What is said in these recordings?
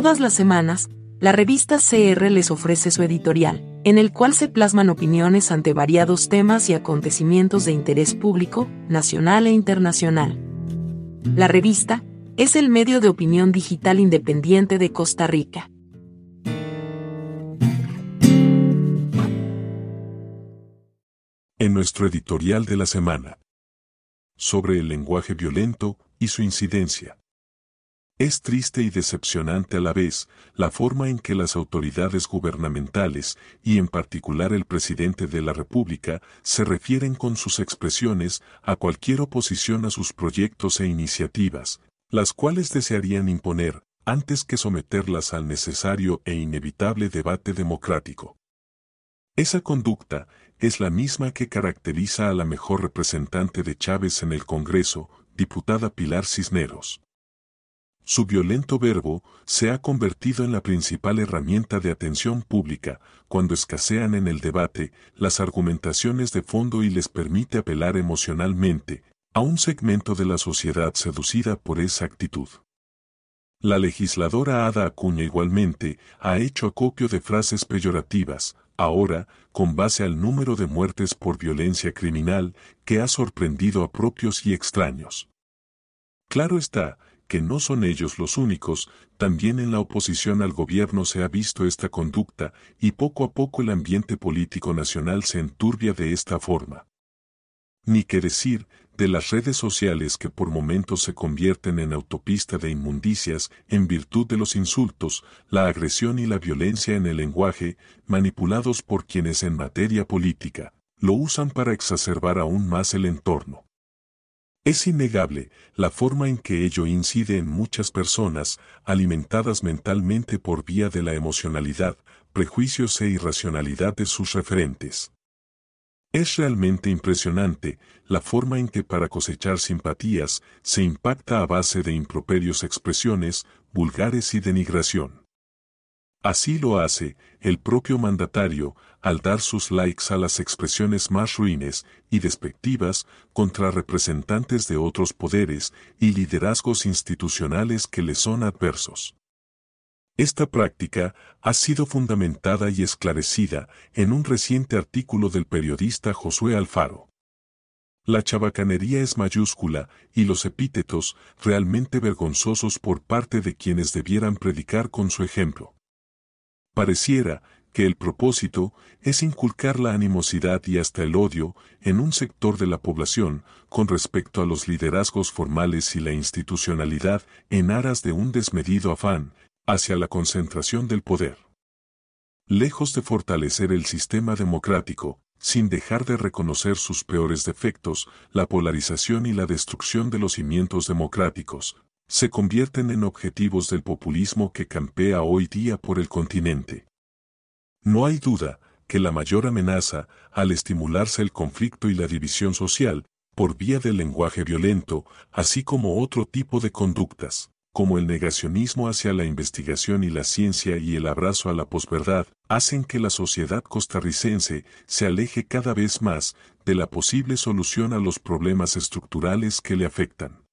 Todas las semanas, la revista CR les ofrece su editorial, en el cual se plasman opiniones ante variados temas y acontecimientos de interés público, nacional e internacional. La revista es el medio de opinión digital independiente de Costa Rica. En nuestro editorial de la semana, sobre el lenguaje violento y su incidencia. Es triste y decepcionante a la vez la forma en que las autoridades gubernamentales, y en particular el presidente de la República, se refieren con sus expresiones a cualquier oposición a sus proyectos e iniciativas, las cuales desearían imponer, antes que someterlas al necesario e inevitable debate democrático. Esa conducta es la misma que caracteriza a la mejor representante de Chávez en el Congreso, diputada Pilar Cisneros. Su violento verbo se ha convertido en la principal herramienta de atención pública cuando escasean en el debate las argumentaciones de fondo y les permite apelar emocionalmente a un segmento de la sociedad seducida por esa actitud. La legisladora Ada Acuña igualmente ha hecho acopio de frases peyorativas, ahora, con base al número de muertes por violencia criminal que ha sorprendido a propios y extraños. Claro está, que no son ellos los únicos, también en la oposición al gobierno se ha visto esta conducta y poco a poco el ambiente político nacional se enturbia de esta forma. Ni qué decir de las redes sociales que por momentos se convierten en autopista de inmundicias en virtud de los insultos, la agresión y la violencia en el lenguaje, manipulados por quienes en materia política lo usan para exacerbar aún más el entorno. Es innegable la forma en que ello incide en muchas personas, alimentadas mentalmente por vía de la emocionalidad, prejuicios e irracionalidad de sus referentes. Es realmente impresionante la forma en que para cosechar simpatías se impacta a base de improperios expresiones, vulgares y denigración. Así lo hace el propio mandatario al dar sus likes a las expresiones más ruines y despectivas contra representantes de otros poderes y liderazgos institucionales que le son adversos. Esta práctica ha sido fundamentada y esclarecida en un reciente artículo del periodista Josué Alfaro. La chabacanería es mayúscula y los epítetos realmente vergonzosos por parte de quienes debieran predicar con su ejemplo. Pareciera que el propósito es inculcar la animosidad y hasta el odio en un sector de la población con respecto a los liderazgos formales y la institucionalidad en aras de un desmedido afán hacia la concentración del poder. Lejos de fortalecer el sistema democrático, sin dejar de reconocer sus peores defectos, la polarización y la destrucción de los cimientos democráticos, se convierten en objetivos del populismo que campea hoy día por el continente. No hay duda que la mayor amenaza, al estimularse el conflicto y la división social, por vía del lenguaje violento, así como otro tipo de conductas, como el negacionismo hacia la investigación y la ciencia y el abrazo a la posverdad, hacen que la sociedad costarricense se aleje cada vez más de la posible solución a los problemas estructurales que le afectan.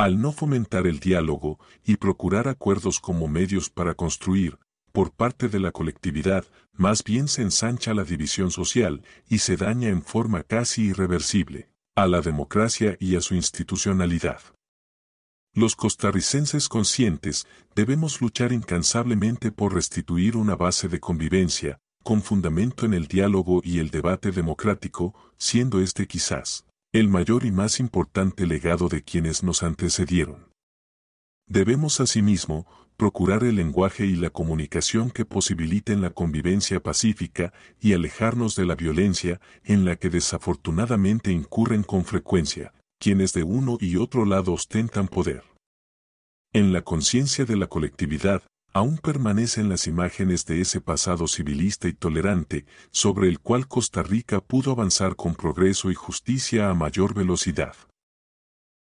Al no fomentar el diálogo y procurar acuerdos como medios para construir, por parte de la colectividad, más bien se ensancha la división social y se daña en forma casi irreversible a la democracia y a su institucionalidad. Los costarricenses conscientes debemos luchar incansablemente por restituir una base de convivencia, con fundamento en el diálogo y el debate democrático, siendo este quizás el mayor y más importante legado de quienes nos antecedieron. Debemos asimismo procurar el lenguaje y la comunicación que posibiliten la convivencia pacífica y alejarnos de la violencia en la que desafortunadamente incurren con frecuencia quienes de uno y otro lado ostentan poder. En la conciencia de la colectividad, aún permanecen las imágenes de ese pasado civilista y tolerante, sobre el cual Costa Rica pudo avanzar con progreso y justicia a mayor velocidad.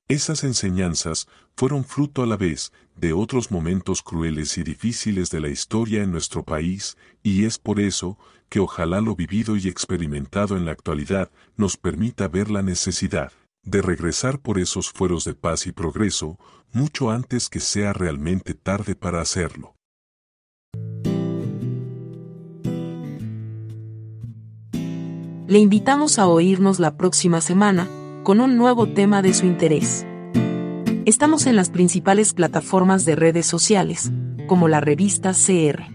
Esas enseñanzas fueron fruto a la vez de otros momentos crueles y difíciles de la historia en nuestro país, y es por eso que ojalá lo vivido y experimentado en la actualidad nos permita ver la necesidad de regresar por esos fueros de paz y progreso, mucho antes que sea realmente tarde para hacerlo. Le invitamos a oírnos la próxima semana, con un nuevo tema de su interés. Estamos en las principales plataformas de redes sociales, como la revista CR.